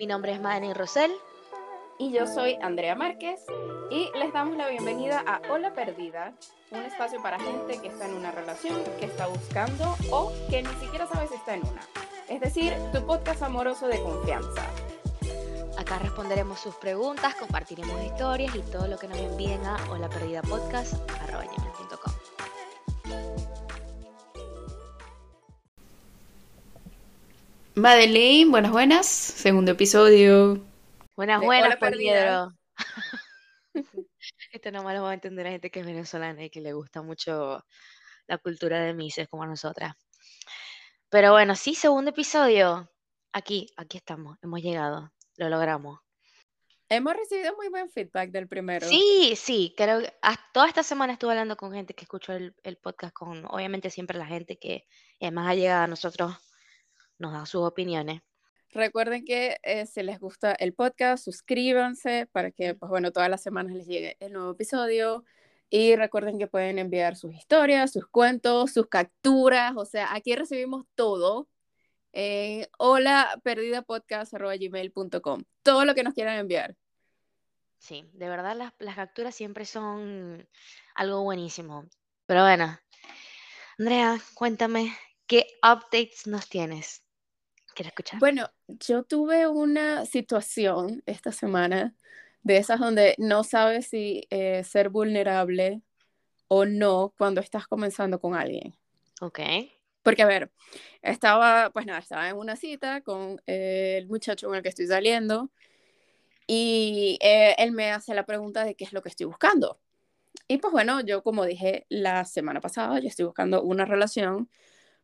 Mi nombre es Madeleine Rosell. Y yo soy Andrea Márquez y les damos la bienvenida a Hola Perdida, un espacio para gente que está en una relación, que está buscando o que ni siquiera sabe si está en una. Es decir, tu podcast amoroso de confianza. Acá responderemos sus preguntas, compartiremos historias y todo lo que nos envíen a holaperdidapodcast.com. Madeleine, buenas, buenas. Segundo episodio. Buenas, buenas, Perdida. Poliedro. Esto nomás lo va a entender la gente que es venezolana y que le gusta mucho la cultura de Mises como a nosotras. Pero bueno, sí, segundo episodio. Aquí, aquí estamos, hemos llegado, lo logramos. Hemos recibido muy buen feedback del primero. Sí, sí, creo que hasta toda esta semana estuve hablando con gente que escuchó el, el podcast, con obviamente siempre la gente que es más allegada a nosotros nos da sus opiniones. Recuerden que eh, si les gusta el podcast, suscríbanse para que, pues bueno, todas las semanas les llegue el nuevo episodio. Y recuerden que pueden enviar sus historias, sus cuentos, sus capturas. O sea, aquí recibimos todo en hola Todo lo que nos quieran enviar. Sí, de verdad las, las capturas siempre son algo buenísimo. Pero bueno, Andrea, cuéntame, ¿qué updates nos tienes? Quiero escuchar. Bueno, yo tuve una situación esta semana de esas donde no sabes si eh, ser vulnerable o no cuando estás comenzando con alguien. Ok. Porque, a ver, estaba, pues nada, estaba en una cita con eh, el muchacho con el que estoy saliendo y eh, él me hace la pregunta de qué es lo que estoy buscando. Y pues bueno, yo como dije la semana pasada, yo estoy buscando una relación,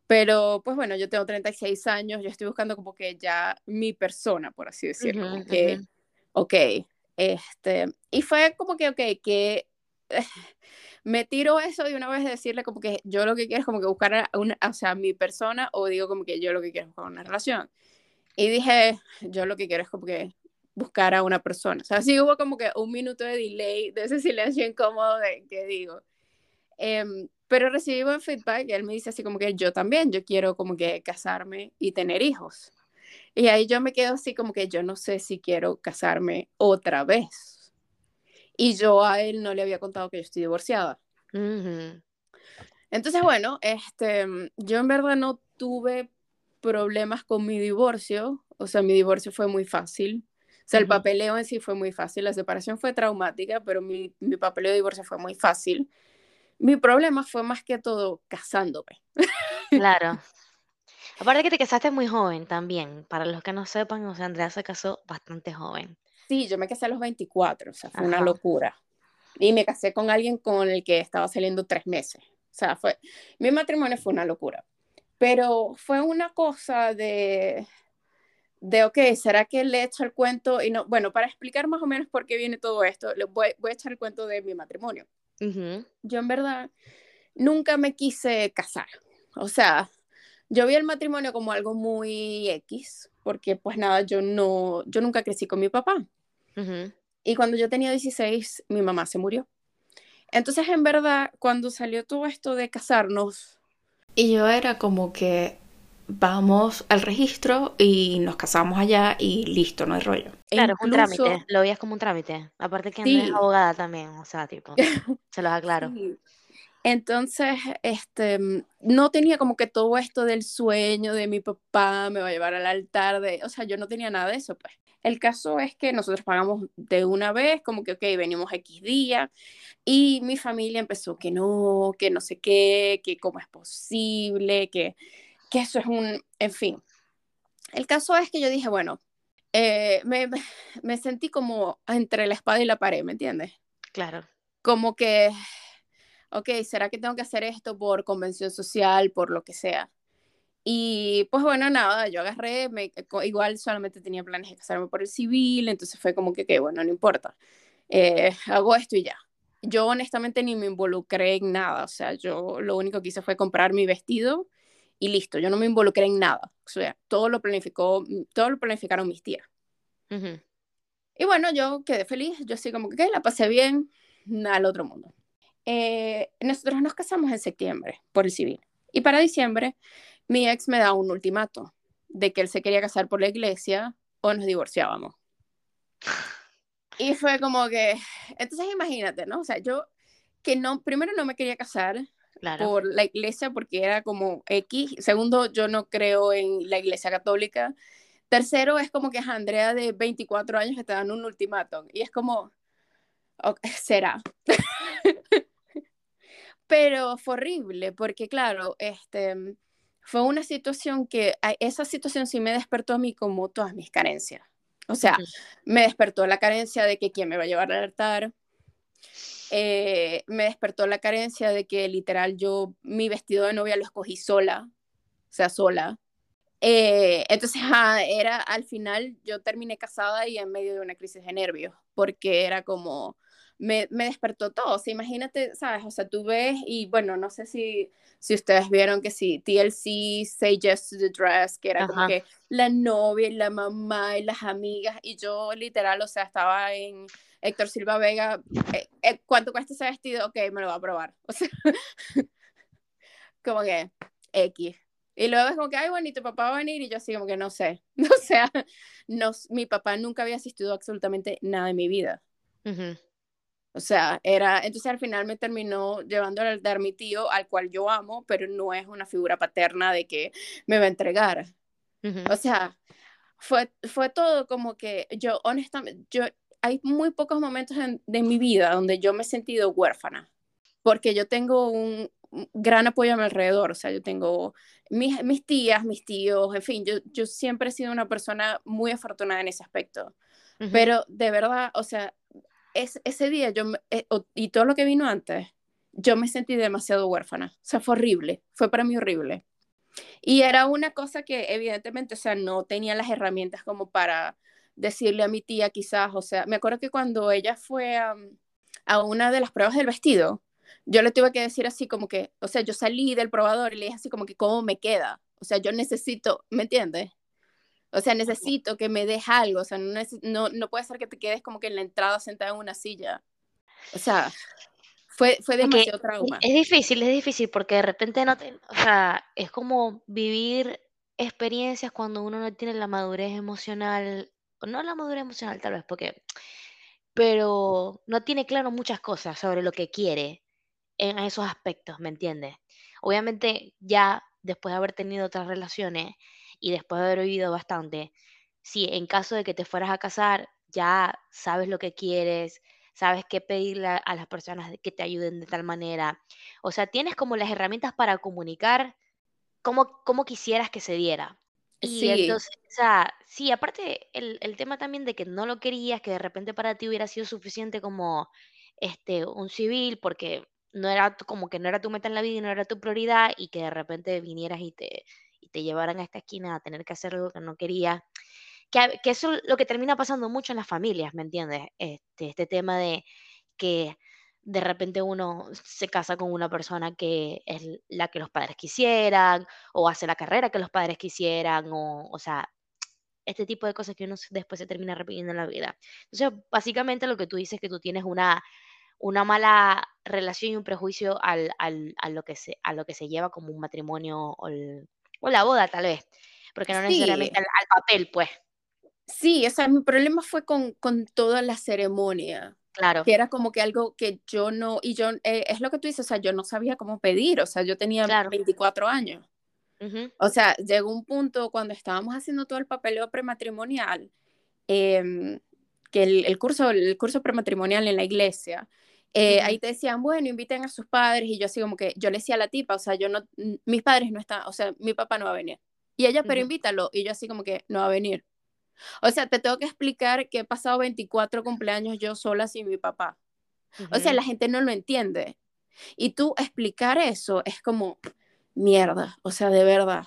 pero pues bueno, yo tengo 36 años, yo estoy buscando como que ya mi persona, por así decirlo, Ujú, como que, ujú. ok, este, y fue como que, ok, que me tiro eso de una vez de decirle como que yo lo que quiero es como que buscar a una, o sea, mi persona o digo como que yo lo que quiero es buscar una relación. Y dije, yo lo que quiero es como que buscar a una persona. O sea, sí hubo como que un minuto de delay, de ese silencio incómodo de que digo. Em, pero recibí buen feedback y él me dice así como que yo también, yo quiero como que casarme y tener hijos. Y ahí yo me quedo así como que yo no sé si quiero casarme otra vez. Y yo a él no le había contado que yo estoy divorciada. Entonces, bueno, este, yo en verdad no tuve problemas con mi divorcio, o sea, mi divorcio fue muy fácil. O sea, el papeleo en sí fue muy fácil, la separación fue traumática, pero mi, mi papeleo de divorcio fue muy fácil. Mi problema fue más que todo casándome. Claro. Aparte que te casaste muy joven también. Para los que no sepan, o sea, Andrea se casó bastante joven. Sí, yo me casé a los 24, o sea, fue una locura. Y me casé con alguien con el que estaba saliendo tres meses. O sea, fue, mi matrimonio fue una locura. Pero fue una cosa de, de, ok, ¿será que le echo el cuento? Y no, bueno, para explicar más o menos por qué viene todo esto, le voy, voy a echar el cuento de mi matrimonio. Yo en verdad nunca me quise casar. O sea, yo vi el matrimonio como algo muy X, porque pues nada, yo no, yo nunca crecí con mi papá. Y cuando yo tenía 16, mi mamá se murió. Entonces, en verdad, cuando salió todo esto de casarnos, y yo era como que vamos al registro y nos casamos allá y listo, no hay rollo. E Claro, es un trámite. Lo veías como un trámite. Aparte que es Sí. abogada también. O sea, tipo, se los aclaro. Sí. Entonces, este, no tenía como que todo esto del sueño de mi papá me va a llevar al altar, de, o sea, yo no tenía nada de eso, pues. El caso es que nosotros pagamos de una vez, como que, ok, venimos X día, y mi familia empezó que no, que no sé qué, que cómo es posible, que, que eso es un, en fin. El caso es que yo dije, bueno, eh, me, me sentí como entre la espada y la pared, ¿me entiendes? Claro. como que, ok, ¿será que tengo que hacer esto por convención social, por lo que sea? Y pues bueno, nada, yo agarré, me, igual solamente tenía planes de casarme por el civil, entonces fue como que, que bueno, no importa, eh, hago esto y ya. Yo honestamente ni me involucré en nada, o sea, yo lo único que hice fue comprar mi vestido y listo, yo no me involucré en nada, o sea, todo lo planificó, todo lo planificaron mis tías. Y bueno, yo quedé feliz, yo así como que "Ok, la pasé bien, nada al otro mundo. Eh, nosotros nos casamos en septiembre por el civil. Y para diciembre, mi ex me da un ultimato de que él se quería casar por la iglesia o nos divorciábamos. Y fue como que, entonces imagínate, ¿no? O sea, yo que no, primero no me quería casar por la iglesia porque era como X. Segundo, yo no creo en la iglesia católica. Tercero, es como que es Andrea de 24 años que te dan un ultimátum. Y es como, será. Pero fue horrible porque, claro, este, fue una situación que, esa situación sí me despertó a mí como todas mis carencias. O sea, me despertó la carencia de que quién me va a llevar al altar. Eh, me despertó la carencia de que literal yo mi vestido de novia lo escogí sola, o sea, sola. Eh, entonces, era al final yo terminé casada y en medio de una crisis de nervios, porque era como, me, me, despertó todo. O sea, imagínate, ¿sabes? O sea, tú ves y bueno, no sé si, si ustedes vieron que sí, TLC, Say Yes to the Dress, que era como que la novia y la mamá y las amigas, y yo literal, o sea, estaba en Héctor Silva Vega, eh, eh, ¿cuánto cuesta ese vestido? Ok, me lo voy a probar. O sea, como que X. Y luego es como que, ay, bueno, ¿y tu papá va a venir? Y yo así como que no sé. O sea, no, mi papá nunca había asistido absolutamente nada en mi vida. O sea, era, entonces al final me terminó llevando al altar mi tío, al cual yo amo, pero no es una figura paterna de que me va a entregar. O sea, fue, fue todo como que yo, honestamente, yo, hay muy pocos momentos en, de mi vida donde yo me he sentido huérfana, porque yo tengo un, gran apoyo a mi alrededor, o sea, yo tengo mis, mis tías, mis tíos, en fin, yo, yo siempre he sido una persona muy afortunada en ese aspecto. Pero de verdad, o sea, ese día yo, eh, y todo lo que vino antes, yo me sentí demasiado huérfana. O sea, fue horrible, fue para mí horrible. Y era una cosa que evidentemente, o sea, no tenía las herramientas como para decirle a mi tía quizás, o sea, me acuerdo que cuando ella fue a, a una de las pruebas del vestido, yo le tuve que decir así como que, o sea, yo salí del probador y le dije así como que, ¿cómo me queda? O sea, yo necesito, ¿me entiendes? O sea, necesito que me des algo, o sea, no, no, no puede ser que te quedes como que en la entrada sentada en una silla. O sea, fue, fue demasiado trauma. Es difícil, es difícil, porque de repente no te, o sea, es como vivir experiencias cuando uno no tiene la madurez emocional, no la madurez emocional tal vez, porque, pero no tiene claro muchas cosas sobre lo que quiere en esos aspectos, ¿me entiendes? Obviamente ya después de haber tenido otras relaciones, y después de haber vivido bastante, si en caso de que te fueras a casar, ya sabes lo que quieres, sabes qué pedirle a, las personas que te ayuden de tal manera. O sea, tienes como las herramientas para comunicar como, como quisieras que se diera. Y sí. entonces, o sea, sí, aparte el, el, tema también de que no lo querías, que de repente para ti hubiera sido suficiente como este, un civil, porque no era como que no era tu meta en la vida y no era tu prioridad, y que de repente vinieras y te, te llevaran a esta esquina a tener que hacer algo que no quería. Que, que eso es lo que termina pasando mucho en las familias, ¿me entiendes? Este, este tema de que de repente uno se casa con una persona que es la que los padres quisieran, o hace la carrera que los padres quisieran, o, o sea, este tipo de cosas que uno después se termina repitiendo en la vida. Entonces, básicamente lo que tú dices es que tú tienes una, una mala relación y un prejuicio al, al, a, lo que se, a lo que se lleva como un matrimonio o el, o la boda, tal vez. Porque no necesariamente al, papel, pues. Sí, o sea, mi problema fue con, con toda la ceremonia. Claro. Que era como que algo que yo no, y yo, eh, es lo que tú dices, o sea, yo no sabía cómo pedir, o sea, yo tenía 24 años. O sea, llegó un punto cuando estábamos haciendo todo el papeleo prematrimonial, eh, que el, el, curso, el curso prematrimonial en la iglesia, eh, ahí te decían, bueno, inviten a sus padres, y yo así como que, yo le decía a la tipa, o sea, yo no, mis padres no están, o sea, mi papá no va a venir. Y ella, pero invítalo, y yo así como que, no va a venir. O sea, te tengo que explicar que he pasado 24 cumpleaños yo sola sin mi papá. O sea, la gente no lo entiende. Y tú explicar eso es como, mierda, o sea, de verdad.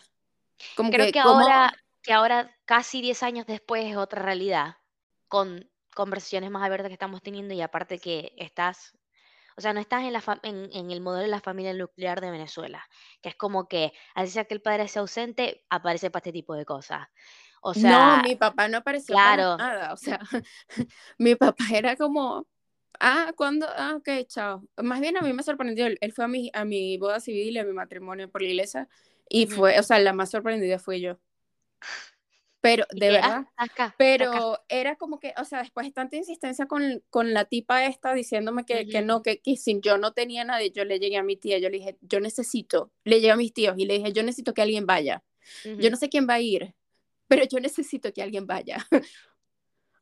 Como Creo que, ahora, que ahora, casi 10 años después, es otra realidad, con conversaciones más abiertas que estamos teniendo y aparte que estás, o sea, no estás en, la en, el modelo de la familia nuclear de Venezuela, que es como que, así sea que el padre sea ausente, aparece para este tipo de cosas. O sea, no, mi papá no apareció claro. para nada, o sea, mi papá era como, ah, ¿cuándo? Ah, ok, chao. Más bien a mí me sorprendió, él fue a mi, a mi boda civil y a mi matrimonio por la iglesia y fue, o sea, la más sorprendida fue yo. Pero, de que, ah, verdad. acá, acá. Pero era como que, o sea, después de tanta insistencia con, con la tipa esta diciéndome que, que no, que, que sin yo no tenía nadie, yo le llegué a mi tía, yo le dije, yo necesito, le llegué a mis tíos y le dije, yo necesito que alguien vaya. Yo Ujú. no sé quién va a ir, pero yo necesito que alguien vaya.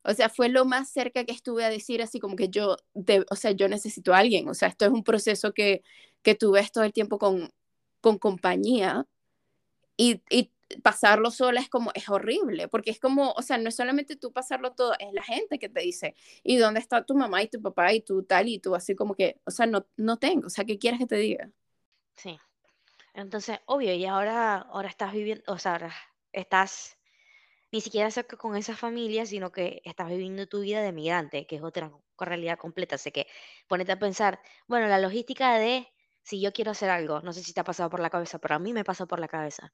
O sea, fue lo más cerca que estuve a decir así como que yo, de, o sea, yo necesito a alguien. O sea, esto es un proceso que, que tú ves todo el tiempo con, con compañía y, y pasarlo sola es como, es horrible, porque es como, o sea, no es solamente tú pasarlo todo, es la gente que te dice, ¿y dónde está tu mamá y tu papá y tú tal y tú así como que, o sea, no, no tengo, o sea, ¿qué quieres que te diga? Sí. Entonces, obvio, y ahora, ahora estás viviendo, o sea, ahora estás ni siquiera cerca con esa familia, sino que estás viviendo tu vida de migrante, que es otra realidad completa. Así que ponete a pensar, bueno, la logística de si yo quiero hacer algo, no sé si te ha pasado por la cabeza, pero a mí me pasa por la cabeza,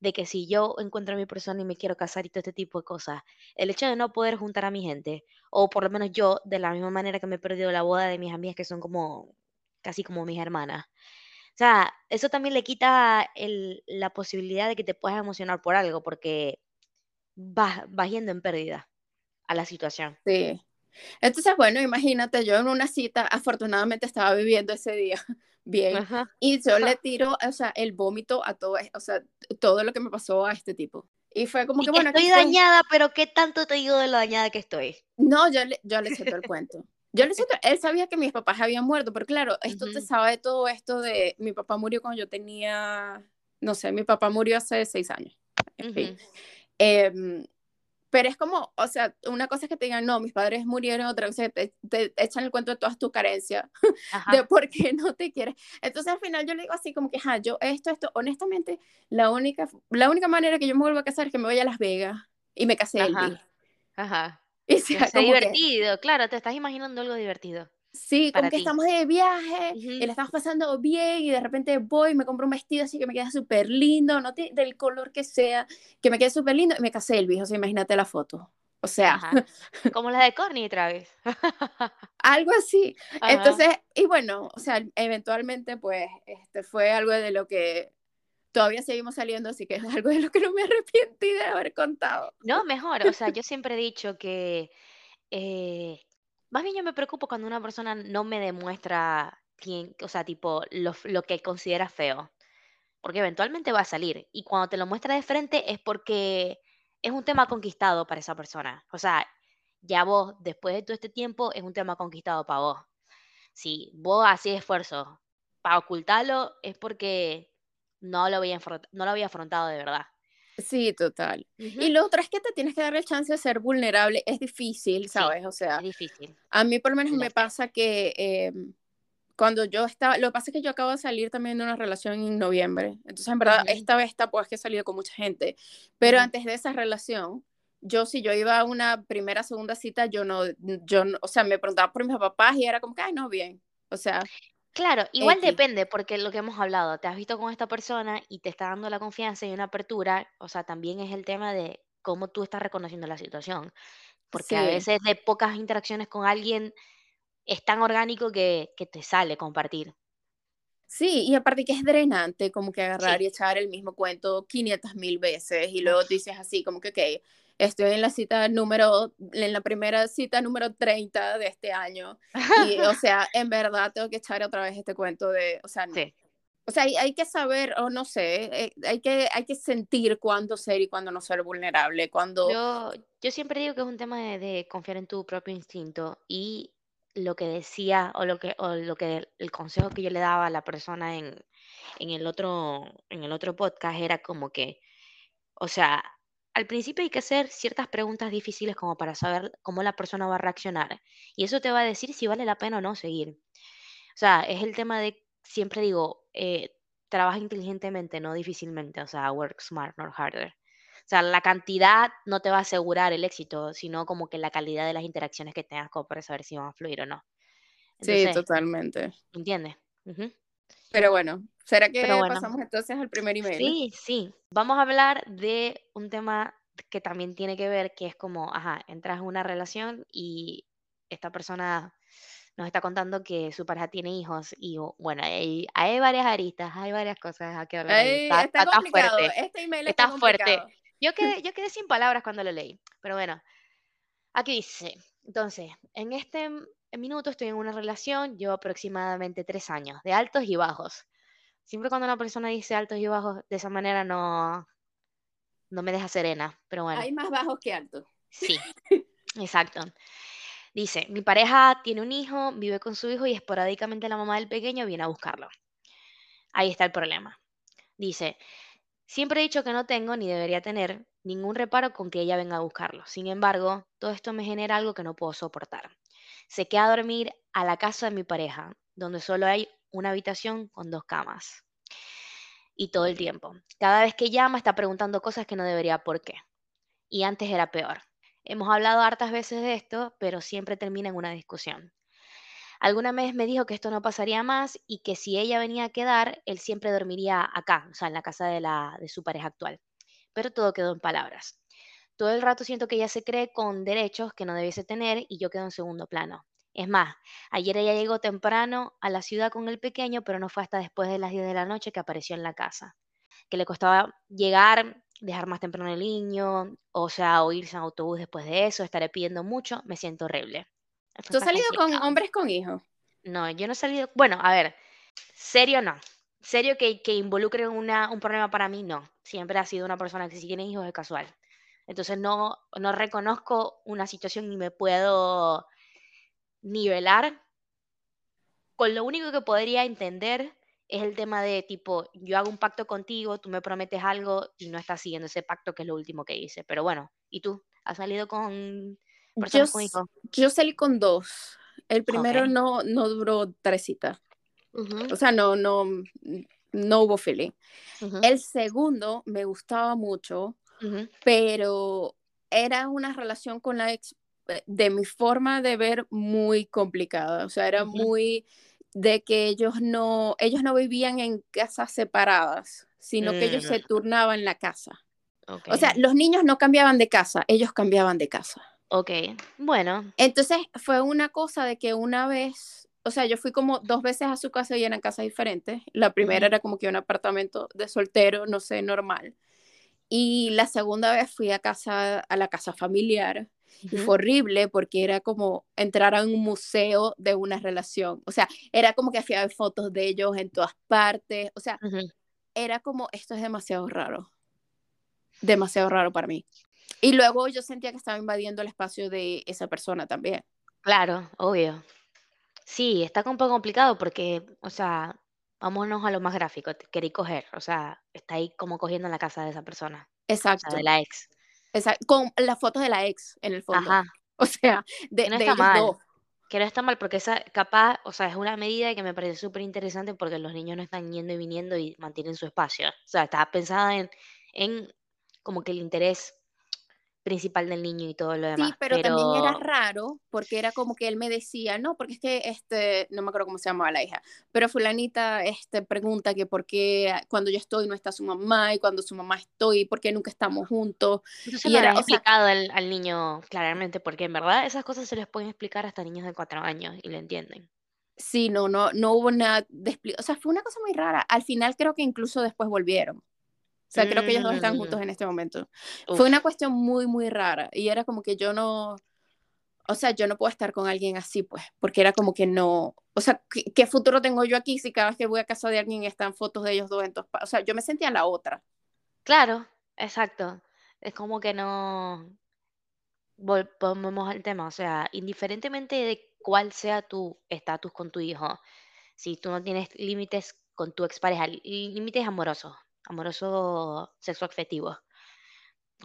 de que si yo encuentro a mi persona y me quiero casar y todo este tipo de cosas, el hecho de no poder juntar a mi gente, o por lo menos yo, de la misma manera que me he perdido la boda de mis amigas que son como, casi como mis hermanas. O sea, eso también le quita el- la posibilidad de que te puedas emocionar por algo, porque vas, vas yendo en pérdida a la situación. Sí. Entonces, bueno, imagínate, yo en una cita, afortunadamente estaba viviendo ese día bien, Ajá. y yo le tiro, o sea, el vómito a todo, o sea, todo lo que me pasó a este tipo. Y fue como Y que, bueno, estoy dañada, pero ¿qué tanto te digo de lo dañada que estoy? No, yo le, yo le todo el cuento. Yo le todo- él sabía que mis papás habían muerto, pero claro, esto te Ujú, sabe todo esto de, mi papá murió cuando yo tenía, no sé, mi papá murió hace seis años, en fin. Em, pero es como, o sea, una cosa es que te digan, no, mis padres murieron, otra cosa es que te, te echan el cuento de todas tus carencias, de por qué no te quieres. Entonces al final yo le digo así como que, ja, yo esto, esto, honestamente, la única, la única manera que yo me vuelvo a casar es que me vaya a Las Vegas y me casé ajá, ajá. Y sea que, divertido, claro, te estás imaginando algo divertido sí, como que ti. estamos de viaje y Ujú, la estamos pasando bien y de repente voy, me compro un vestido así que me queda súper lindo, no te- del color que sea, que me quede súper lindo y me casé Elvis, o sea, imagínate la foto. O sea, Ajá. Como la de Courtney Travis. algo así. Ajá. Entonces, y bueno, o sea, eventualmente pues este fue algo de lo que todavía seguimos saliendo, así que es algo de lo que no me arrepentí de haber contado. No, mejor, o sea, yo siempre he dicho que eh, más bien yo me preocupo cuando una persona no me demuestra quién, o sea, tipo, lo, que considera feo, porque eventualmente va a salir, y cuando te lo muestra de frente es porque es un tema conquistado para esa persona, o sea, ya vos, después de todo este tiempo, es un tema conquistado para vos. Si vos hacés esfuerzo para ocultarlo, es porque no lo había, no lo había afrontado de verdad. Sí, total. Y lo otro es que te tienes que dar el chance de ser vulnerable. Es difícil, Sí, ¿sabes? O es sea, difícil, a mí por lo menos me pasa que eh, cuando yo estaba, lo que pasa es que yo acabo de salir también de una relación en noviembre. Entonces, en verdad, esta vez tampoco es que he salido con mucha gente. Pero antes de esa relación, yo si yo iba a una primera, segunda cita, yo no, yo no- o sea, me preguntaba por mis papás y era como que, ay, no, bien. O sea, Claro, igual X. depende, porque lo que hemos hablado, te has visto con esta persona y te está dando la confianza y una apertura, o sea, también es el tema de cómo tú estás reconociendo la situación, porque a veces de pocas interacciones con alguien es tan orgánico que, que te sale compartir. sí, y aparte que es drenante como que agarrar Sí. y echar el mismo cuento 500 mil veces y luego Uf. dices así como que, ok, estoy en la cita número, en la primera cita número 30 de este año y, o sea, en verdad tengo que echar otra vez este cuento de, o sea, no. Sí. O sea, hay, hay que saber, o no sé, eh, hay, que, hay que sentir cuándo ser y cuándo no ser vulnerable, cuándo, Yo, yo siempre digo que es un tema de, de confiar en tu propio instinto y lo que decía o lo que, o lo que el consejo que yo le daba a la persona en, en el otro, en el otro podcast era como que O sea, al principio hay que hacer ciertas preguntas difíciles como para saber cómo la persona va a reaccionar. Y eso te va a decir si vale la pena o no seguir. O sea, es el tema de, siempre digo, eh, trabaja inteligentemente, no difícilmente. O sea, work smart, not harder. O sea, la cantidad no te va a asegurar el éxito, sino como que la calidad de las interacciones que tengas como para saber si van a fluir o no. sí, Entonces, totalmente. ¿entiendes? Ujú. Pero bueno, ¿será que bueno, pasamos entonces al primer email? Sí, sí. Vamos a hablar de un tema que también tiene que ver, que es como, ajá, entras en una relación y esta persona nos está contando que su pareja tiene hijos y bueno, hay, hay varias aristas, hay varias cosas a que hablar. Ay, Está, está está, fuerte, este email está está fuerte. Yo quedé, yo quedé sin palabras cuando lo leí, pero bueno, aquí dice, entonces, en este minuto estoy en una relación, llevo aproximadamente tres años, de altos y bajos. Siempre cuando una persona dice altos y bajos, de esa manera no, no me deja serena, pero bueno. Hay más bajos que altos. Sí, exacto. Dice, mi pareja tiene un hijo, vive con su hijo y esporádicamente la mamá del pequeño viene a buscarlo. Ahí está el problema. Dice, siempre he dicho que no tengo ni debería tener ningún reparo con que ella venga a buscarlo. Sin embargo, todo esto me genera algo que no puedo soportar. Se queda a dormir a la casa de mi pareja, donde solo hay una habitación con dos camas. Y todo el tiempo. Cada vez que llama está preguntando cosas que no debería por qué. Y antes era peor. Hemos hablado hartas veces de esto, pero siempre termina en una discusión. Alguna vez me dijo que esto no pasaría más y que si ella venía a quedar, él siempre dormiría acá, o sea, en la casa de, la, de su pareja actual. Pero todo quedó en palabras. Todo el rato siento que ella se cree con derechos que no debiese tener y yo quedo en segundo plano. Es más, ayer ella llegó temprano a la ciudad con el pequeño, pero no fue hasta después de las 10 de la noche que apareció en la casa. Que le costaba llegar, dejar más temprano el niño, o sea, o irse en autobús después de eso, estaré pidiendo mucho, me siento horrible. ¿Tú has salido con hombres con hijos? No, yo no he salido, bueno, a ver, serio no. Serio que, que involucre una, un problema para mí, no. Siempre ha sido una persona que si tiene hijos es casual. Entonces no, no reconozco una situación ni me puedo nivelar. Con lo único que podría entender es el tema de tipo, yo hago un pacto contigo, tú me prometes algo y no estás siguiendo ese pacto que es lo último que hice. Pero bueno, ¿y tú? ¿Has salido con personas yo, con hijos? Yo salí con dos. El primero no, no duró tres citas. O sea, no, no, no hubo feeling. El segundo me gustaba mucho, pero era una relación con la ex eh, de mi forma de ver muy complicada. O sea, era muy de que ellos no, ellos no vivían en casas separadas, sino que ellos se mm. turnaban en la casa. O sea, los niños no cambiaban de casa, ellos cambiaban de casa. Ok, bueno. Entonces fue una cosa de que una vez, o sea, yo fui como dos veces a su casa y eran casas diferentes. La primera era como que un apartamento de soltero, no sé, normal. Y la segunda vez fui a casa, a la casa familiar y fue horrible porque era como entrar a un museo de una relación. O sea, era como que hacía fotos de ellos en todas partes. O sea, era como, esto es demasiado raro. Demasiado raro para mí. Y luego yo sentía que estaba invadiendo el espacio de esa persona también. Claro, obvio. Sí, está un poco complicado porque, o sea, vámonos a lo más gráfico. Querí coger, o sea, está ahí como cogiendo en la casa de esa persona. Exacto. O sea, de la ex con las fotos de la ex en el fondo. Ajá. O sea, de, no está mal. Que no está mal, porque esa capaz, o sea, es una medida que me parece súper interesante porque los niños no están yendo y viniendo y mantienen su espacio. O sea, está pensada en, en como que el interés principal del niño y todo lo demás. Sí, pero, también era raro porque era como que él me decía, no, porque es que este, no me acuerdo cómo se llamaba la hija, pero fulanita este, pregunta que por qué cuando yo estoy no está su mamá y cuando su mamá estoy, por qué nunca estamos juntos. Entonces y era explicado al, niño claramente porque en verdad esas cosas se les pueden explicar hasta niños de cuatro años y lo entienden. Sí, no, no, no hubo nada de o sea, fue una cosa muy rara. Al final creo que incluso después volvieron. O sea, creo que ellos dos están juntos mm. en este momento. Fue una cuestión muy, muy rara. Y era como que yo no, o sea, yo no puedo estar con alguien así, pues, porque era como que no, o sea, ¿qué, futuro tengo yo aquí si cada vez que voy a casa de alguien están fotos de ellos dos en todos, o sea, yo me sentía la otra. Claro, exacto. Es como que no volvemos al tema, o sea, indiferentemente de cuál sea tu estatus con tu hijo, si tú no tienes límites con tu expareja, límites amorosos, amoroso sexo afectivo.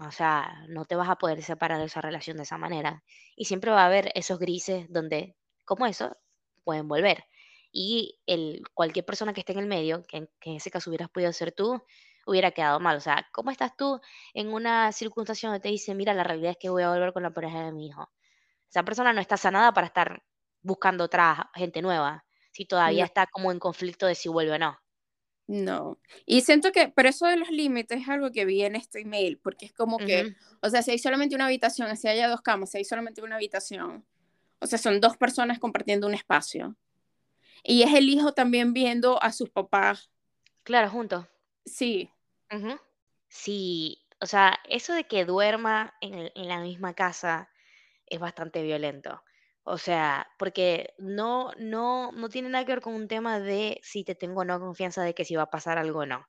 O sea, no te vas a poder separar de esa relación de esa manera. Y siempre va a haber esos grises donde, como eso, pueden volver. Y el, cualquier persona que esté en el medio, que en, que en ese caso hubieras podido ser tú, hubiera quedado mal. O sea, ¿cómo estás tú en una circunstancia donde te dice, mira, la realidad es que voy a volver con la pareja de mi hijo? Esa persona no está sanada para estar buscando otra gente nueva, si todavía está como en conflicto de si vuelve o no. No, y siento que, pero eso de los límites es algo que vi en este email, porque es como que, o sea, si hay solamente una habitación, si hay dos camas, si hay solamente una habitación, o sea, son dos personas compartiendo un espacio. Y es el hijo también viendo a sus papás. Claro, juntos. Sí. Sí, o sea, eso de que duerma en, el- en la misma casa es bastante violento. O sea, porque no, no, no tiene nada que ver con un tema de si te tengo o no confianza de que si va a pasar algo o no.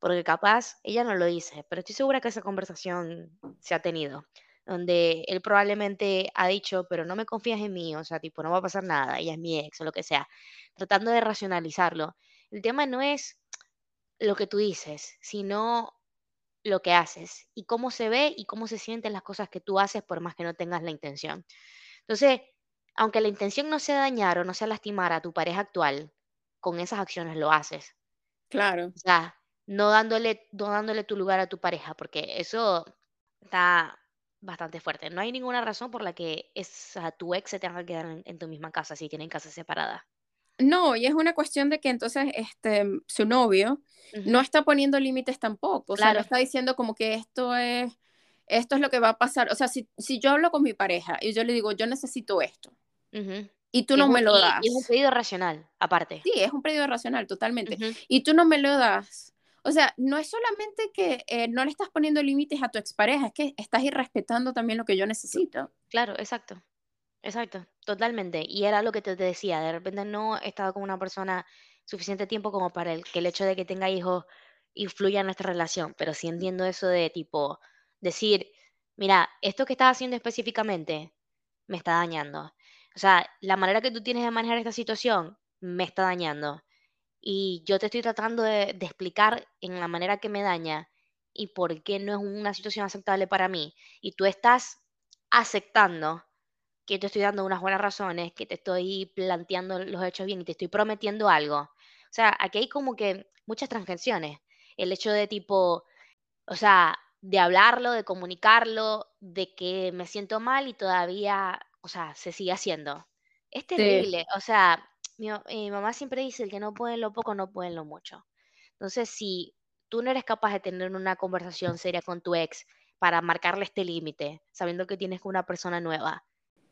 Porque capaz, ella no lo dice, pero estoy segura que esa conversación se ha tenido, donde él probablemente ha dicho, pero no me confías en mí, o sea, tipo, no va a pasar nada, ella es mi ex o lo que sea, tratando de racionalizarlo. El tema no es lo que tú dices, sino lo que haces y cómo se ve y cómo se sienten las cosas que tú haces por más que no tengas la intención. Entonces, aunque la intención no sea dañar o no sea lastimar a tu pareja actual, con esas acciones lo haces. Claro. O sea, no dándole, no dándole tu lugar a tu pareja, porque eso está bastante fuerte. No hay ninguna razón por la que esa, tu ex se tenga que quedar en, en tu misma casa si tienen casas separadas. No, y es una cuestión de que entonces este, su novio no está poniendo límites tampoco, o sea, no está diciendo como que esto es, esto es lo que va a pasar, o sea, si, si yo hablo con mi pareja y yo le digo, yo necesito esto, ujú. y tú es no un, me lo y es un das, pedido racional, aparte. sí, es un pedido racional totalmente, Ujú, y tú no me lo das, o sea, no es solamente que eh, no le estás poniendo límites a tu expareja, es que estás irrespetando también lo que yo necesito. Claro, exacto. Exacto, totalmente. Y era lo que te te decía, de repente no he estado con una persona suficiente tiempo como para el, que el hecho de que tenga hijos influya en nuestra relación, pero sí entiendo eso de tipo, decir, mira, esto que estás haciendo específicamente me está dañando. O sea, la manera que tú tienes de manejar esta situación me está dañando. Y yo te estoy tratando de, explicar en la manera que me daña y por qué no es una situación aceptable para mí. Y tú estás aceptando que te estoy dando unas buenas razones, que te estoy planteando los hechos bien y te estoy prometiendo algo. O sea, aquí hay como que muchas transgresiones. El hecho de tipo, o sea, de hablarlo, de comunicarlo, de que me siento mal y todavía, o sea, se sigue haciendo. Es Sí. terrible. O sea, mi, mi mamá siempre dice, el que no puede en lo poco, no puede en lo mucho. Entonces, si tú no eres capaz de tener una conversación seria con tu ex para marcarle este límite, sabiendo que tienes con una persona nueva,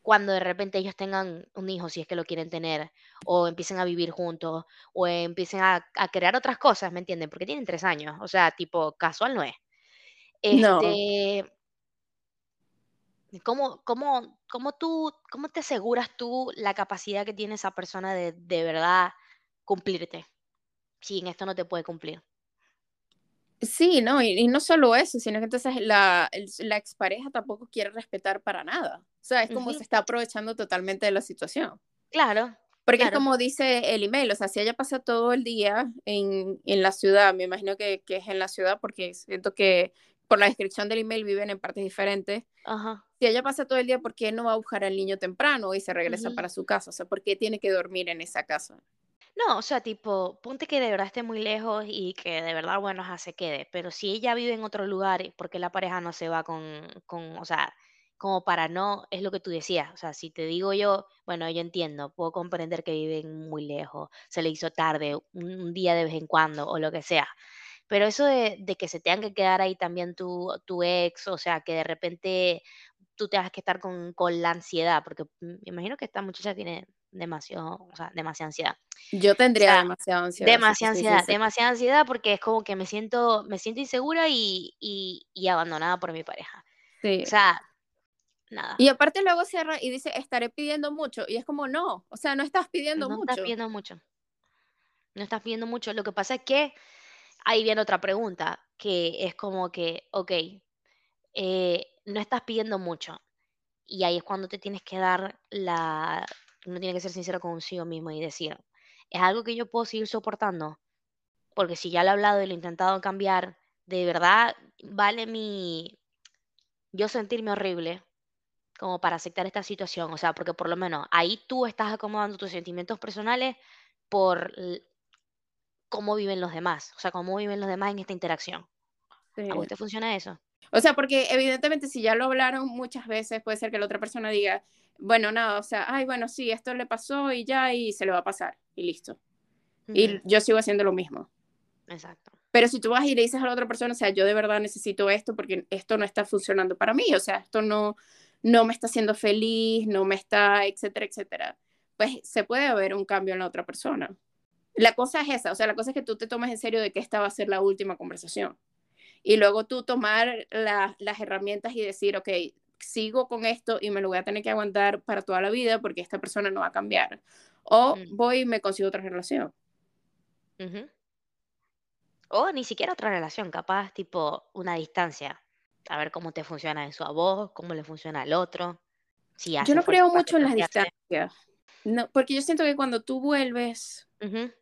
cuando de repente ellos tengan un hijo, si es que lo quieren tener, o empiecen a vivir juntos, o empiecen a, a crear otras cosas, ¿me entienden? Porque tienen tres años, o sea, tipo, casual no es. No, Este, ¿cómo, cómo, cómo tú, cómo te aseguras tú la capacidad que tiene esa persona de de verdad cumplirte? Si en esto no te puede cumplir. Sí, no, y, y no solo eso, sino que entonces la, la expareja tampoco quiere respetar para nada. O sea, es como Ujú, se está aprovechando totalmente de la situación. Claro, Porque es claro. como dice el email, o sea, si ella pasa todo el día en, en la ciudad, me imagino que, que es en la ciudad porque siento que por la descripción del email viven en partes diferentes. Ajá. Si ella pasa todo el día, ¿por qué no va a buscar al niño temprano y se regresa para su casa? O sea, ¿por qué tiene que dormir en esa casa? No, o sea, tipo, ponte que de verdad esté muy lejos y que de verdad, bueno, ajá, se quede, pero si ella vive en otro lugar, ¿por qué la pareja no se va con, con, o sea, como para no, es lo que tú decías, o sea, si te digo yo, bueno, yo entiendo, puedo comprender que viven muy lejos, se le hizo tarde, un, un día de vez en cuando o lo que sea, pero eso de, de que se tengan que quedar ahí también tu, tu ex, o sea, que de repente tú tengas que estar con, con la ansiedad, porque mm, me imagino que esta muchacha tiene demasiado, o sea, demasiada ansiedad. Yo O tendría sea, demasiada ansiedad, si te Demasiada ansiedad, demasiada ansiedad porque es como que me siento me siento insegura y y y abandonada por mi pareja. O Sí. sea, nada, Y aparte luego cierra y dice, estaré pidiendo mucho. Y es como, no, o sea, no estás pidiendo no estás mucho. pidiendo mucho, no estás pidiendo mucho. Lo que pasa es que ahí viene otra pregunta, que es como que, okey, eh, no estás pidiendo mucho, y ahí es cuando te tienes que dar la uno tiene que ser sincero consigo mismo y decir: "¿Es algo que yo puedo seguir soportando?". Porque si ya lo he hablado y lo he intentado cambiar, ¿de verdad vale mi yo sentirme horrible como para aceptar esta situación, o sea, porque por lo menos ahí tú estás acomodando tus sentimientos personales por cómo viven los demás, o sea, cómo viven los demás en esta interacción. ¿A Sí. vos te funciona eso? O sea, porque evidentemente si ya lo hablaron muchas veces, puede ser que la otra persona diga, bueno, nada, o sea, ay, bueno, sí, esto le pasó y ya, y se le va a pasar, y listo. Y yo sigo haciendo lo mismo. exacto. Pero si tú vas y le dices a la otra persona, o sea, yo de verdad necesito esto porque esto no está funcionando para mí, o sea, esto no, no me está haciendo feliz, no me está, etcétera, etcétera, pues se puede ver un cambio en la otra persona. La cosa es esa, o sea, la cosa es que tú te tomes en serio de que esta va a ser la última conversación y luego tú tomar las herramientas y decir, ok, sigo con esto y me lo voy a tener que aguantar para toda la vida porque esta persona no va a cambiar. O Mm. voy y me consigo otra relación. Ujú. O ni siquiera otra relación, capaz tipo una distancia. A ver cómo te funciona eso a vos, cómo le funciona al otro. Si Yo no creo mucho en las distancias. No, porque yo siento que cuando tú vuelves, Ujú.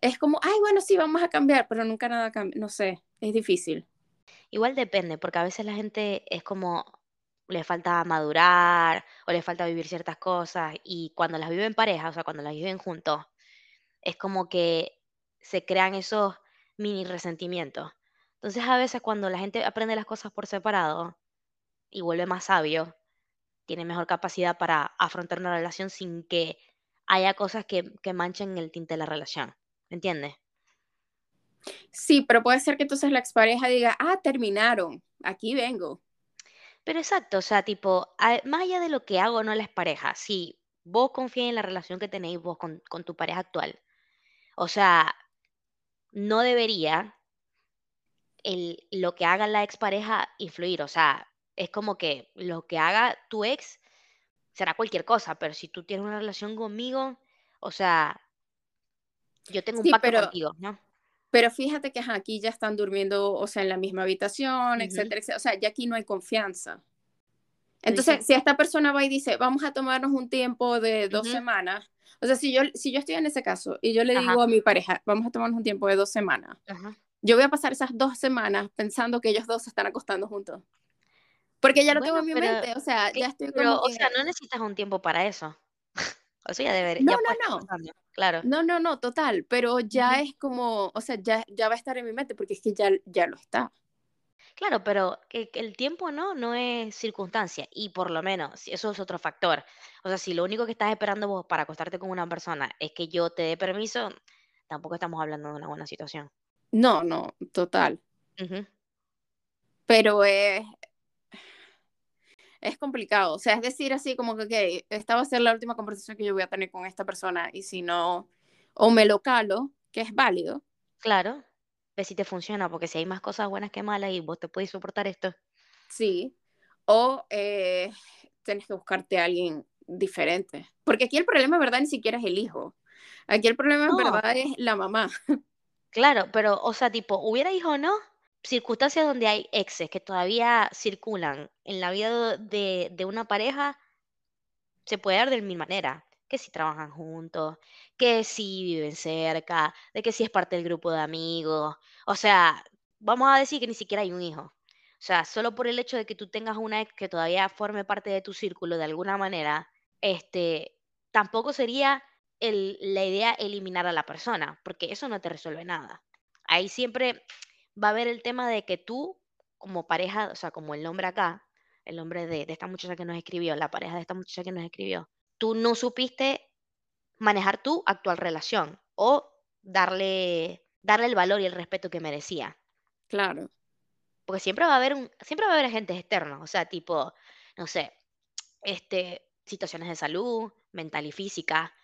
es como, ay, bueno, sí, vamos a cambiar, pero nunca nada cambia. No sé, es difícil. Igual depende, porque a veces la gente es como le falta madurar o le falta vivir ciertas cosas y cuando las viven en pareja, o sea, cuando las viven juntos, es como que se crean esos mini resentimientos. Entonces a veces cuando la gente aprende las cosas por separado y vuelve más sabio, tiene mejor capacidad para afrontar una relación sin que haya cosas que, que manchen el tinte de la relación. ¿Me entiendes? Sí, pero puede ser que entonces la expareja diga, ah, terminaron, aquí vengo. Pero exacto, o sea, tipo, a- más allá de lo que hago no la pareja, si vos confías en la relación que tenéis vos con, con tu pareja actual, o sea, no debería el, lo que haga la expareja influir, o sea, es como que lo que haga tu ex será cualquier cosa, pero si tú tienes una relación conmigo, o sea, yo tengo un Sí, pacto pero, contigo, ¿no? Pero fíjate que aquí ya están durmiendo, o sea, en la misma habitación, Ujú. etcétera, etcétera. O sea, ya aquí no hay confianza. Entonces, dices, si esta persona va y dice, vamos a tomarnos un tiempo de dos ujú, semanas, o sea, si yo, si yo estoy en ese caso y yo le ajá, digo a mi pareja, vamos a tomarnos un tiempo de dos semanas, ajá. yo voy a pasar esas dos semanas pensando que ellos dos se están acostando juntos. Porque ya lo tengo Bueno, en mi pero, mente, o sea, ya estoy pero, como o sea, que, no necesitas un tiempo para eso. Eso ya debería, no, ya no, no, pasando, claro. no, no, no, total, pero ya es como, o sea, ya, ya va a estar en mi mente porque es que ya, ya lo está. Claro, pero el tiempo no, no es circunstancia y por lo menos eso es otro factor. O sea, si lo único que estás esperando vos para acostarte con una persona es que yo te dé permiso, tampoco estamos hablando de una buena situación. No, no, total, Ujú. pero es, es complicado, o sea, es decir así como que, ok, esta va a ser la última conversación que yo voy a tener con esta persona y si no, o me lo calo, que es válido, Claro, ve si te funciona, porque si hay más cosas buenas que malas y vos te podés soportar esto. sí, o eh, tienes que buscarte a alguien diferente, porque aquí el problema verdad ni siquiera es el hijo, aquí el problema en No, verdad es la mamá, claro, pero, o sea, tipo, hubiera hijo o no, circunstancias donde hay exes que todavía circulan en la vida de, de una pareja, se puede dar de mil maneras. Que si trabajan juntos, que si viven cerca, de que si es parte del grupo de amigos. O sea, vamos a decir que ni siquiera hay un hijo. O sea, solo por el hecho de que tú tengas una ex que todavía forme parte de tu círculo de alguna manera, este, tampoco sería la idea eliminar a la persona, porque eso no te resuelve nada. Ahí siempre va a haber el tema de que tú, como pareja, o sea, como el nombre acá, el nombre de, de esta muchacha que nos escribió, la pareja de esta muchacha que nos escribió, tú no supiste manejar tu actual relación o darle, darle el valor y el respeto que merecía. claro, Porque siempre va a haber un, siempre va a haber agentes externos, o sea, tipo, no sé, este, situaciones de salud, mental y física,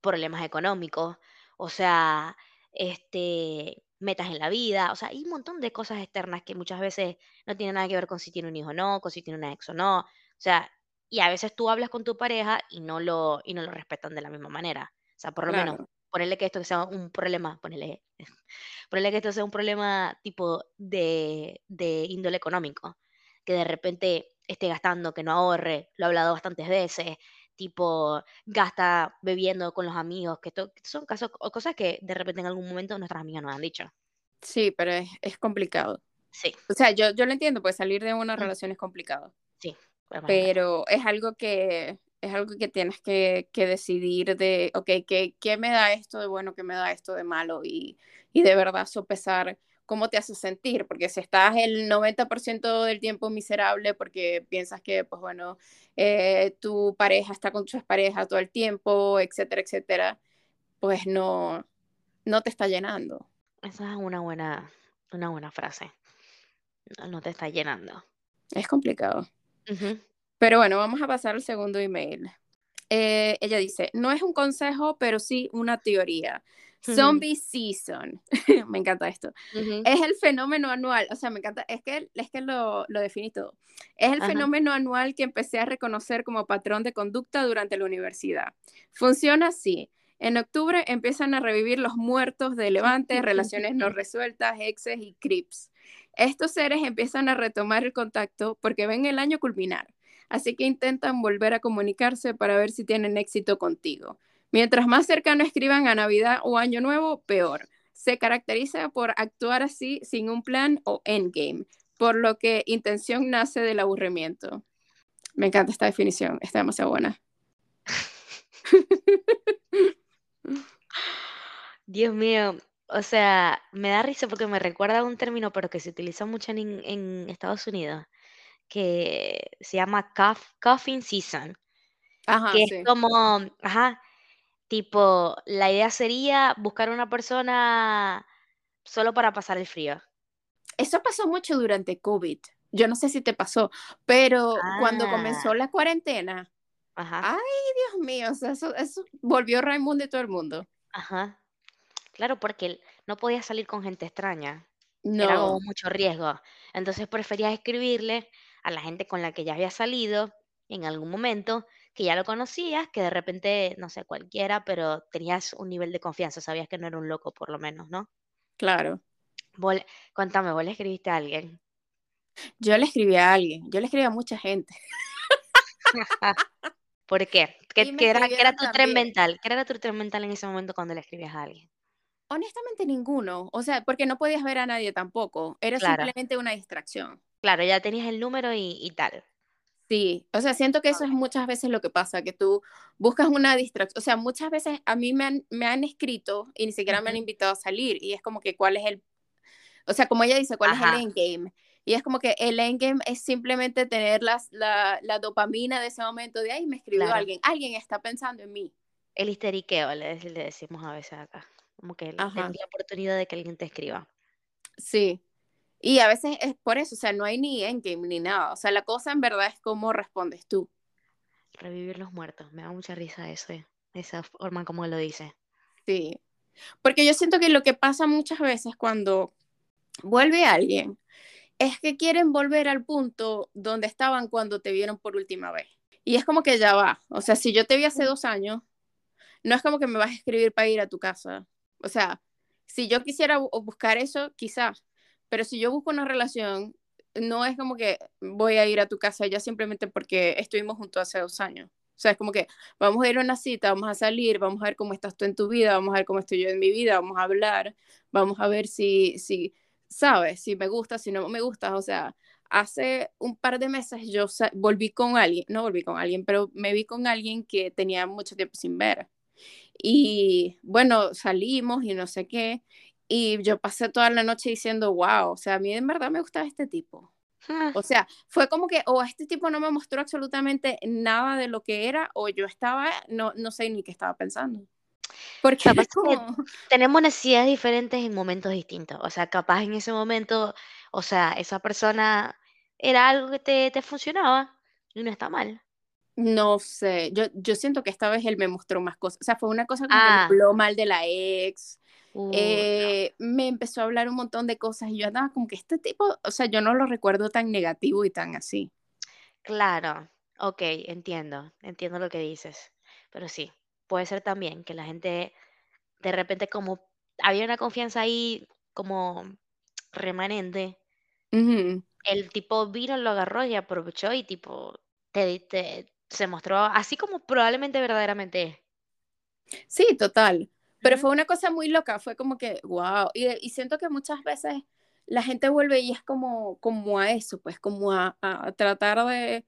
problemas económicos, o sea, este, metas en la vida, o sea, hay un montón de cosas externas que muchas veces no tienen nada que ver con si tiene un hijo o no, con si tiene una ex o no, o sea, y a veces tú hablas con tu pareja y no lo, y no lo respetan de la misma manera, o sea, por lo menos, ponerle que esto sea un problema, ponerle, ponerle que esto sea un problema tipo de, de índole económico, que de repente esté gastando, que no ahorre, lo he hablado bastantes veces, tipo gasta bebiendo con los amigos, que, to- que son casos o cosas que de repente en algún momento nuestras amigas nos han dicho. sí, pero es, es complicado. Sí, O sea, yo, yo lo entiendo, pues salir de una relación es complicado, sí, pero es algo que es algo que tienes que, que decidir de, ok, ¿qué, ¿qué me da esto de bueno, qué me da esto de malo? Y, y de verdad sopesar cómo te hace sentir, porque si estás el 90% del tiempo miserable porque piensas que, pues bueno, eh, tu pareja está con tu pareja todo el tiempo, etcétera, etcétera, pues no, no te está llenando. Esa es una buena, una buena frase. No, no te está llenando. Es complicado. Ujú, Pero bueno, vamos a pasar al segundo email. Eh, ella dice, no es un consejo, pero sí una teoría. Zombie season, me encanta esto. Es el fenómeno anual, o sea, me encanta, es que, es que lo, lo definí todo. Es el fenómeno anual que empecé a reconocer como patrón de conducta durante la universidad. Funciona así. En octubre empiezan a revivir los muertos de Levante, relaciones no resueltas, exes y crips. Estos seres empiezan a retomar el contacto porque ven el año culminar, así que intentan volver a comunicarse para ver si tienen éxito contigo. Mientras más cercano escriban a Navidad o Año Nuevo, peor. Se caracteriza por actuar así sin un plan o endgame, por lo que intención nace del aburrimiento. Me encanta esta definición, está demasiado buena. Dios mío, o sea, me da risa porque me recuerda a un término, pero que se utiliza mucho en, Estados Unidos, que se llama coffin season, Ajá, que es como, ajá, Tipo, la idea sería buscar una persona solo para pasar el frío. Eso pasó mucho durante COVID. Yo no sé si te pasó, pero cuando comenzó ah. la cuarentena, Ajá. ay, Dios mío, eso, eso volvió Raimundo y todo el mundo. Ajá. Claro, porque no podía salir con gente extraña. Era como mucho riesgo. Entonces preferías escribirle a la gente con la que ya había salido en algún momento que ya lo conocías, que de repente, no sé, cualquiera, pero tenías un nivel de confianza, sabías que no era un loco por lo menos, ¿no? Claro. cuéntame, ¿vos le escribiste a alguien? Yo le escribí a alguien, yo le escribí a mucha gente. ¿Por qué? ¿Qué, era, tu tren mental? ¿Qué era tu tren mental en ese momento cuando le escribías a alguien? Honestamente ninguno, o sea, porque no podías ver a nadie tampoco, era simplemente una distracción. Claro, ya tenías el número y tal. Sí, o sea, siento que eso es muchas veces lo que pasa, que tú buscas una distracción, o sea, muchas veces a mí me han, me han escrito y ni siquiera me han invitado a salir y es como que cuál es el, o sea, como ella dice, cuál es el endgame. Y es como que el endgame es simplemente tener las, la, la, dopamina de ese momento de, ahí me escribió alguien, alguien está pensando en mí. El histeriqueo, le, le decimos a veces acá, como que la oportunidad de que alguien te escriba. Sí, y a veces es por eso, o sea, no hay ni endgame ni nada. O sea, la cosa en verdad es cómo respondes tú. Revivir los muertos, me da mucha risa eso, esa forma como lo dice. Sí, porque yo siento que lo que pasa muchas veces cuando vuelve alguien es que quieren volver al punto donde estaban cuando te vieron por última vez. Y es como que ya va. O sea, si yo te vi hace dos años, no es como que me vas a escribir para ir a tu casa. O sea, si yo quisiera buscar eso, quizás, pero si yo busco una relación, no es como que voy a ir a tu casa ya simplemente porque estuvimos juntos hace dos años. O sea, es como que vamos a ir a una cita, vamos a salir, vamos a ver cómo estás tú en tu vida, vamos a ver cómo estoy yo en mi vida, vamos a hablar, vamos a ver si, si sabes, si me gusta, si no me gusta. O sea, hace un par de meses yo volví con alguien, no volví con alguien, pero me vi con alguien que tenía mucho tiempo sin ver. Y bueno, salimos y no sé qué. Y yo pasé toda la noche diciendo, wow, o sea, a mí en verdad me gustaba este tipo. Ah. O sea, fue como que o este tipo no me mostró absolutamente nada de lo que era o yo estaba, no, no sé ni qué estaba pensando. Porque tenemos necesidades diferentes en momentos distintos. O sea, capaz en ese momento, o sea, esa persona era algo que te, te funcionaba y no está mal. No sé, yo, yo siento que esta vez él me mostró más cosas. O sea, fue una cosa como que me ah. habló mal de la ex eh, me empezó a hablar un montón de cosas y yo andaba como que este tipo, o sea, yo no lo recuerdo tan negativo y tan así. Claro, ok, entiendo, entiendo lo que dices, pero sí, puede ser también que la gente de repente como había una confianza ahí como remanente, el tipo vino, lo agarró y aprovechó y tipo te, se mostró así como probablemente verdaderamente es. Sí, total. Pero fue una cosa muy loca, fue como que, wow. Y, y, siento que muchas veces la gente vuelve y es como, como a eso, pues como a, a tratar de,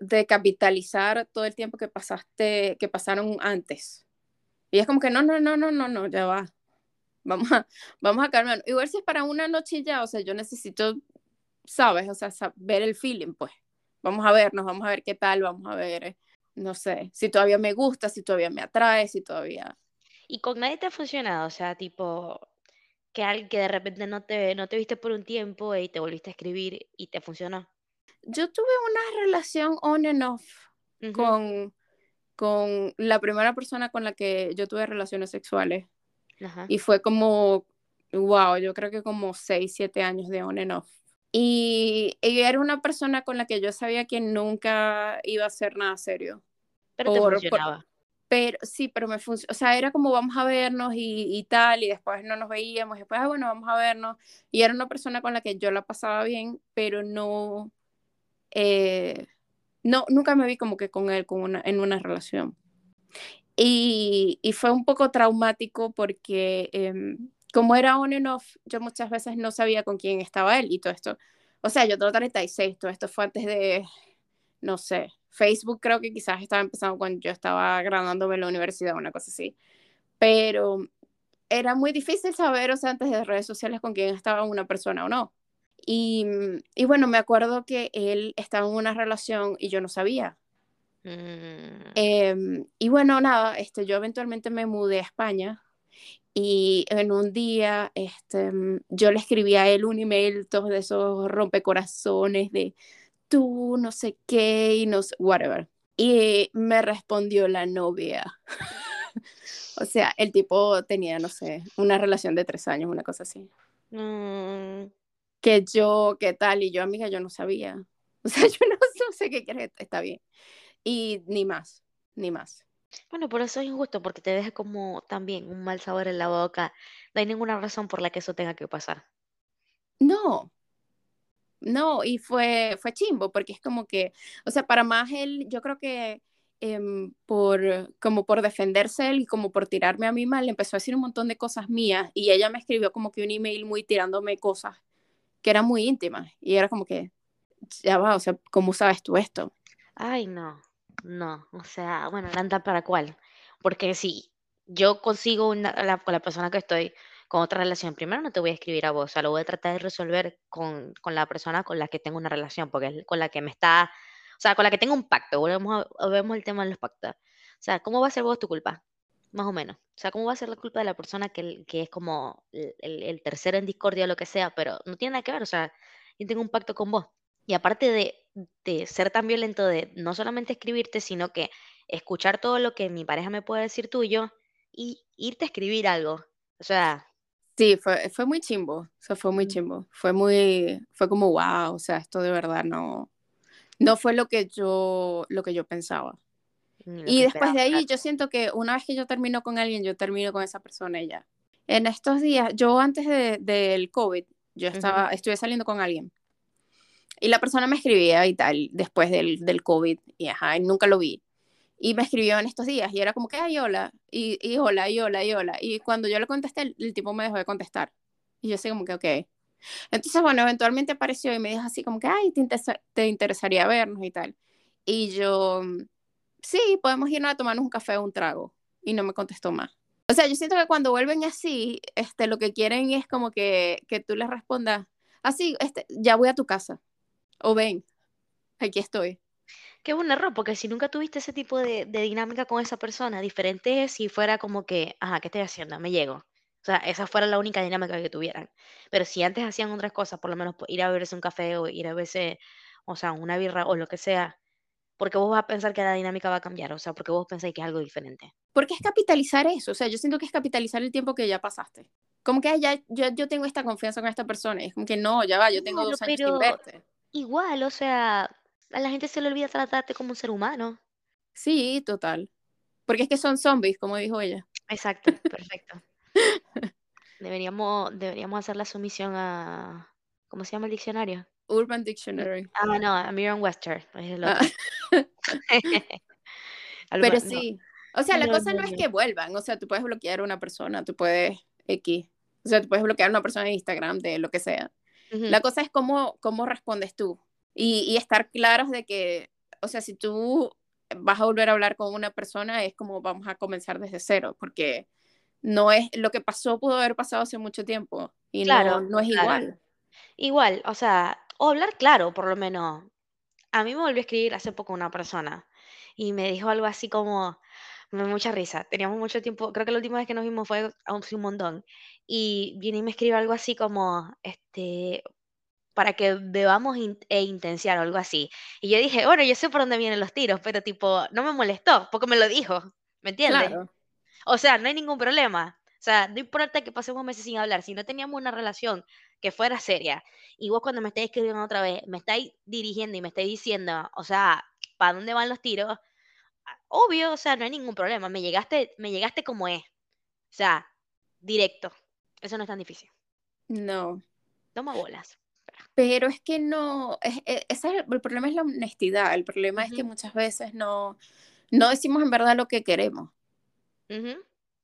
de, capitalizar todo el tiempo que pasaste, que pasaron antes. Y es como que no, no, no, no, no, no, ya va. Vamos a, vamos a calmar. Igual si es para una noche ya, o sea, yo necesito, sabes, o sea, ver el feeling, pues. Vamos a vernos, vamos a ver qué tal, vamos a ver, no sé, si todavía me gusta, si todavía me atrae, si todavía y con nadie te ha funcionado, o sea, tipo, que alguien que de repente no te, no te viste por un tiempo y te volviste a escribir y te funcionó. Yo tuve una relación on and off con, con la primera persona con la que yo tuve relaciones sexuales. Ajá. Y fue como, wow, yo creo que como 6, 7 años de on and off. Y ella era una persona con la que yo sabía que nunca iba a hacer nada serio. Pero te por- por- funcionaba. Pero sí, pero me funcionó. O sea, era como vamos a vernos y, y tal, y después no nos veíamos, y después, ah, bueno, vamos a vernos. Y era una persona con la que yo la pasaba bien, pero no. eh, no, nunca me vi como que con él con una, en una relación. Y, y fue un poco traumático porque em, como era on and off, yo muchas veces no sabía con quién estaba él y todo esto. O sea, yo tengo 36, todo esto fue antes de, no sé, Facebook creo que quizás estaba empezando cuando yo estaba graduándome en la universidad, una cosa así. Pero era muy difícil saber, o sea, antes de redes sociales con quién estaba una persona o no. Y, y bueno, me acuerdo que él estaba en una relación y yo no sabía. Mm, Em, y bueno, nada, este, yo eventualmente me mudé a España y en un día este, mm, yo le escribí a él un email, todos de esos rompecorazones de tú, no sé qué, y no sé, whatever. Y me respondió la novia. o sea, el tipo tenía, no sé, una relación de tres años, una cosa así. mm, Que yo, qué tal, y yo, amiga, yo no sabía. O sea, yo no, no sé qué quieres, está bien. Y ni más, ni más. Bueno, por eso es injusto, porque te deja como también un mal sabor en la boca. No hay ninguna razón por la que eso tenga que pasar. No, no, y fue, fue chimbo, porque es como que, o sea, para más él, yo creo que em, por, como por defenderse él y como por tirarme a mí mal, empezó a decir un montón de cosas mías y ella me escribió como que un email muy tirándome cosas que eran muy íntimas y era como que, ya va, o sea, ¿cómo sabes tú esto? Ay, no, no, o sea, bueno, anda para cuál. Porque si yo consigo una, la- con la persona que estoy con otra relación, primero no te voy a escribir a vos, o sea, lo voy a tratar de resolver con, con la persona con la que tengo una relación, porque es con la que me está, o sea, con la que tengo un pacto, volvemos a, el tema de los pactos. O sea, ¿cómo va a ser vos tu culpa? Más o menos. O sea, ¿cómo va a ser la culpa de la persona que, que es como el, el- el tercero en discordia o lo que sea? Pero no tiene nada que ver, o sea, yo tengo un pacto con vos. Y aparte de, de ser tan violento de no solamente escribirte, sino que escuchar todo lo que mi pareja me puede decir tuyo y irte a escribir algo. O sea, Sí, fue, fue muy chimbo, o sea, fue muy Mm. chimbo, fue muy, fue como, wow, o sea, esto de verdad no, no fue lo que yo, lo que yo pensaba. lo Y después de ahí, yo siento que una vez que yo termino con alguien, yo termino con esa persona y ya. En estos días, yo antes de- del COVID, yo estaba, estuve saliendo con alguien. Y la persona me escribía y tal, después del, del COVID, y ajá, y nunca lo vi. Y me escribió en estos días, y era como que, ay, hola, y, y hola, y hola, y hola. Y cuando yo le contesté, el, el tipo me dejó de contestar. Y yo así como que, ok. Entonces, bueno, eventualmente apareció y me dijo así como que, ay, te, te interesaría vernos y tal. Y yo, sí, podemos irnos a tomarnos un café o un trago. Y no me contestó más. O sea, yo siento que cuando vuelven así, este, lo que quieren es como que, que tú les respondas, así, este, ya voy a tu casa. O ven, aquí estoy. Que es un error, porque si nunca tuviste ese tipo de, de dinámica con esa persona, diferente es si fuera como que, ajá, ¿qué estoy haciendo? Me llego. O sea, esa fuera la única dinámica que tuvieran. Pero si antes hacían otras cosas, por lo menos pues, ir a beberse un café o ir a beberse, o sea, una birra o lo que sea, porque vos vas a pensar que la dinámica va a cambiar, o sea, porque vos pensáis que es algo diferente. Porque es capitalizar eso. O sea, yo siento que es capitalizar el tiempo que ya pasaste. Como que "Ay, ya, yo, yo tengo esta confianza con esta persona. Es como que no, ya va, yo tengo Claro, dos años sin pero verte. igual, o sea, a la gente se le olvida tratarte como un ser humano. Sí, total. Porque es que son zombies, como dijo ella. Exacto, perfecto. Deberíamos, deberíamos hacer la sumisión a, ¿cómo se llama el diccionario? Urban Dictionary. Ah, no, a Merriam Webster, es Ah, pero sí. O sea, la cosa no, no es que vuelvan. O sea, tú puedes bloquear a una persona, tú puedes X. O sea, tú puedes bloquear a una persona en Instagram, de lo que sea. La cosa es cómo, cómo respondes tú. Y, y estar claros de que, o sea, si tú vas a volver a hablar con una persona, es como vamos a comenzar desde cero, porque no es lo que pasó, pudo haber pasado hace mucho tiempo y Claro, no, no es claro. igual. Igual, o sea, o hablar claro, por lo menos. A mí me volvió a escribir hace poco una persona y me dijo algo así como, me mucha risa, teníamos mucho tiempo, creo que la última vez que nos vimos fue hace un montón, y viene y me escribe algo así como, este, para que bebamos in- e intensiar o algo así. Y yo dije, bueno, yo sé por dónde vienen los tiros, pero tipo, no me molestó, porque me lo dijo, ¿me entiendes? Claro. O sea, no hay ningún problema. O sea, no importa que pasemos meses sin hablar, si no teníamos una relación que fuera seria, y vos cuando me estáis escribiendo otra vez, me estáis dirigiendo y me estáis diciendo, o sea, ¿para dónde van los tiros? Obvio, o sea, no hay ningún problema. Me llegaste, me llegaste como es. O sea, directo. Eso no es tan difícil. No. Toma bolas. Pero es que no, es, es el, problema es la honestidad. El problema es que muchas veces no, no decimos en verdad lo que queremos,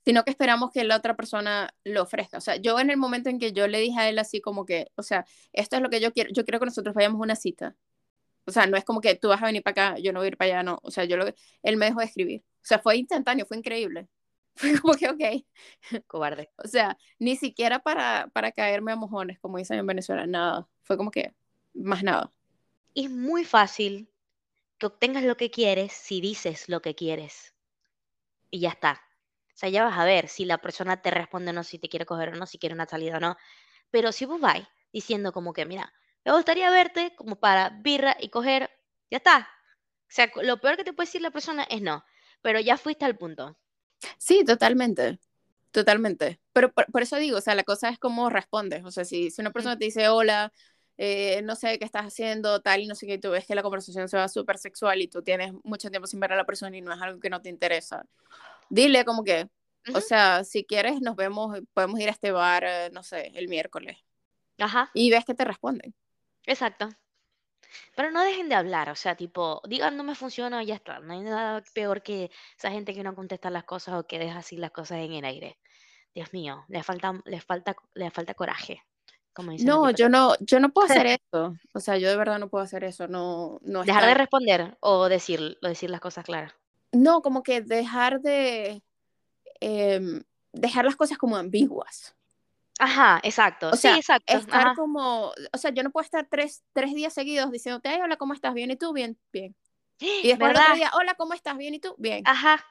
sino que esperamos que la otra persona lo ofrezca. O sea, yo en el momento en que yo le dije a él así como que, o sea, esto es lo que yo quiero, yo quiero que nosotros vayamos a una cita. O sea, no es como que tú vas a venir para acá, yo no voy a ir para allá, no. O sea, yo lo, él me dejó de escribir. O sea, fue instantáneo, fue increíble. Fue como que, ok. Cobarde. O sea, ni siquiera para, para caerme a mojones, como dicen en Venezuela, nada. Fue como que, más nada. Es muy fácil que obtengas lo que quieres si dices lo que quieres. Y ya está. O sea, ya vas a ver si la persona te responde o no, si te quiere coger o no, si quiere una salida o no. Pero si vos vais diciendo como que, mira, me gustaría verte como para birra y coger, ya está. O sea, lo peor que te puede decir la persona es no. Pero ya fuiste al punto. Sí, totalmente. Totalmente. Pero por, por eso digo, o sea, la cosa es cómo respondes. O sea, si, si una persona te dice, hola, eh, no sé qué estás haciendo, tal, y no sé qué, y tú ves que la conversación se va súper sexual y tú tienes mucho tiempo sin ver a la persona y no es algo que no te interesa, dile como que, o sea, si quieres, nos vemos, podemos ir a este bar, eh, no sé, el miércoles. Ajá, Y ves que te responden. exacto. Pero no dejen de hablar, o sea, tipo, digan no me funciona y ya está. No hay nada peor que esa gente que no contesta las cosas o que deja así las cosas en el aire. Dios mío, le falta, le falta, le falta coraje, como dicen en No, yo no, yo no puedo hacer eso. O sea, yo de verdad no puedo hacer eso. No, no Dejar de responder o decir, o decir las cosas claras. No, como que dejar de em, dejar las cosas como ambiguas. Ajá, exacto. O Sí, sea, exacto. estar Ajá. como, o sea, yo no puedo estar tres, tres días seguidos diciéndote, ay, hola, ¿cómo estás? Bien, ¿y tú? Bien, bien. Y después el otro ¿Verdad? día, hola, ¿cómo estás? Bien, ¿y tú? Bien. Ajá,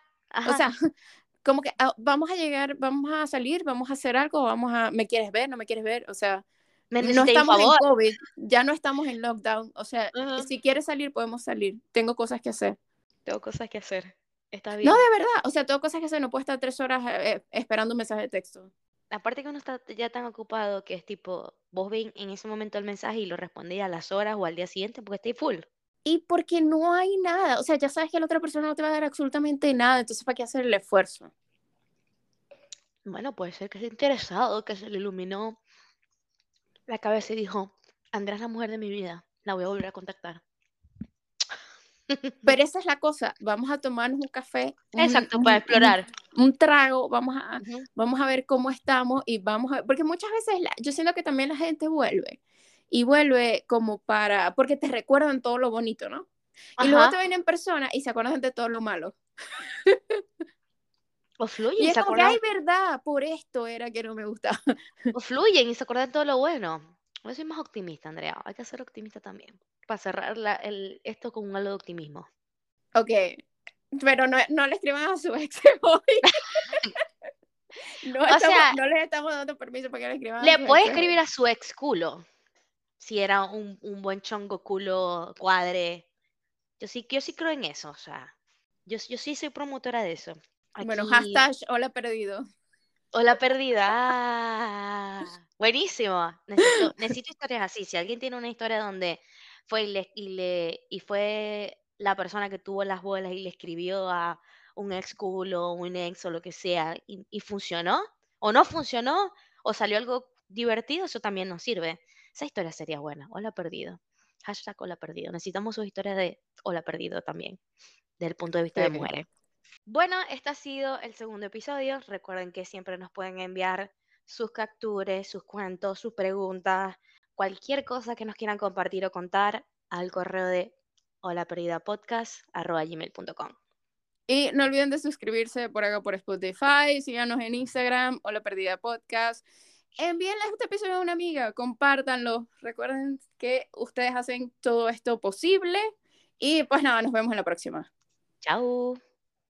O ajá. sea, como que ah, vamos a llegar, vamos a salir, vamos a hacer algo, vamos a, ¿me quieres ver? ¿No me quieres ver? O sea, Me no estamos en favor. COVID, ya no estamos en lockdown. O sea, Ajá. si quieres salir, podemos salir. Tengo cosas que hacer. Tengo cosas que hacer. Está No, bien. de verdad, o sea, tengo cosas que hacer, no puedo estar tres horas eh, esperando un mensaje de texto. Aparte que uno está ya tan ocupado que es tipo, vos ven en ese momento el mensaje y lo respondéis a las horas o al día siguiente porque estáis full. Y porque no hay nada, o sea, ya sabes que la otra persona no te va a dar absolutamente nada, entonces ¿para qué hacer el esfuerzo? Bueno, puede ser que esté interesado, que se le iluminó la cabeza y dijo, Andrea es la mujer de mi vida, la voy a volver a contactar. Pero esa es la cosa, vamos a tomarnos un café, un, Exacto, un- para un- explorar. un trago, vamos a, Ujú. vamos a ver cómo estamos y vamos a porque muchas veces la- yo siento que también la gente vuelve y vuelve como para, porque te recuerdan todo lo bonito, ¿no? Y luego te Ajá. ven en persona y se acuerdan de todo lo malo. O fluyen Y es se como que, acuerdan, ay, verdad, por esto era que no me gustaba. o fluyen y se acuerdan de todo lo bueno. Yo soy más optimista, Andrea. Hay que ser optimista también. Para cerrar la- el, esto con un halo de optimismo. Ok, pero no, no le escriban a su ex hoy. no, O estamos- sea, no les estamos dando permiso para que le escriban Le puede escribir a su ex culo. Si era un, un buen chongo culo cuadre. Yo sí, yo sí creo en eso. O sea, yo, yo sí soy promotora de eso. Bueno, hashtag hola perdido. Hola perdida. Ah, buenísimo. Necesito, necesito historias así. Si alguien tiene una historia donde fue y le, y le y fue la persona que tuvo las bolas y le escribió a un ex culo, un ex o lo que sea, y, y funcionó, o no funcionó, o salió algo divertido, eso también nos sirve. Esa historia sería buena. Hola perdido. Hashtag hola perdido. Necesitamos sus historias de hola perdido también, desde el punto de vista de mujeres. Bueno, este ha sido el segundo episodio. Recuerden que siempre nos pueden enviar sus capturas, sus cuentos, sus preguntas, cualquier cosa que nos quieran compartir o contar al correo de holaperdidapodcast.gmail.com. Y no olviden de suscribirse por acá por Spotify, síganos en Instagram, Hola Perdida Podcast. Envíenle este episodio a una amiga, compártanlo. Recuerden que ustedes hacen todo esto posible. Y pues nada, nos vemos en la próxima. Chao.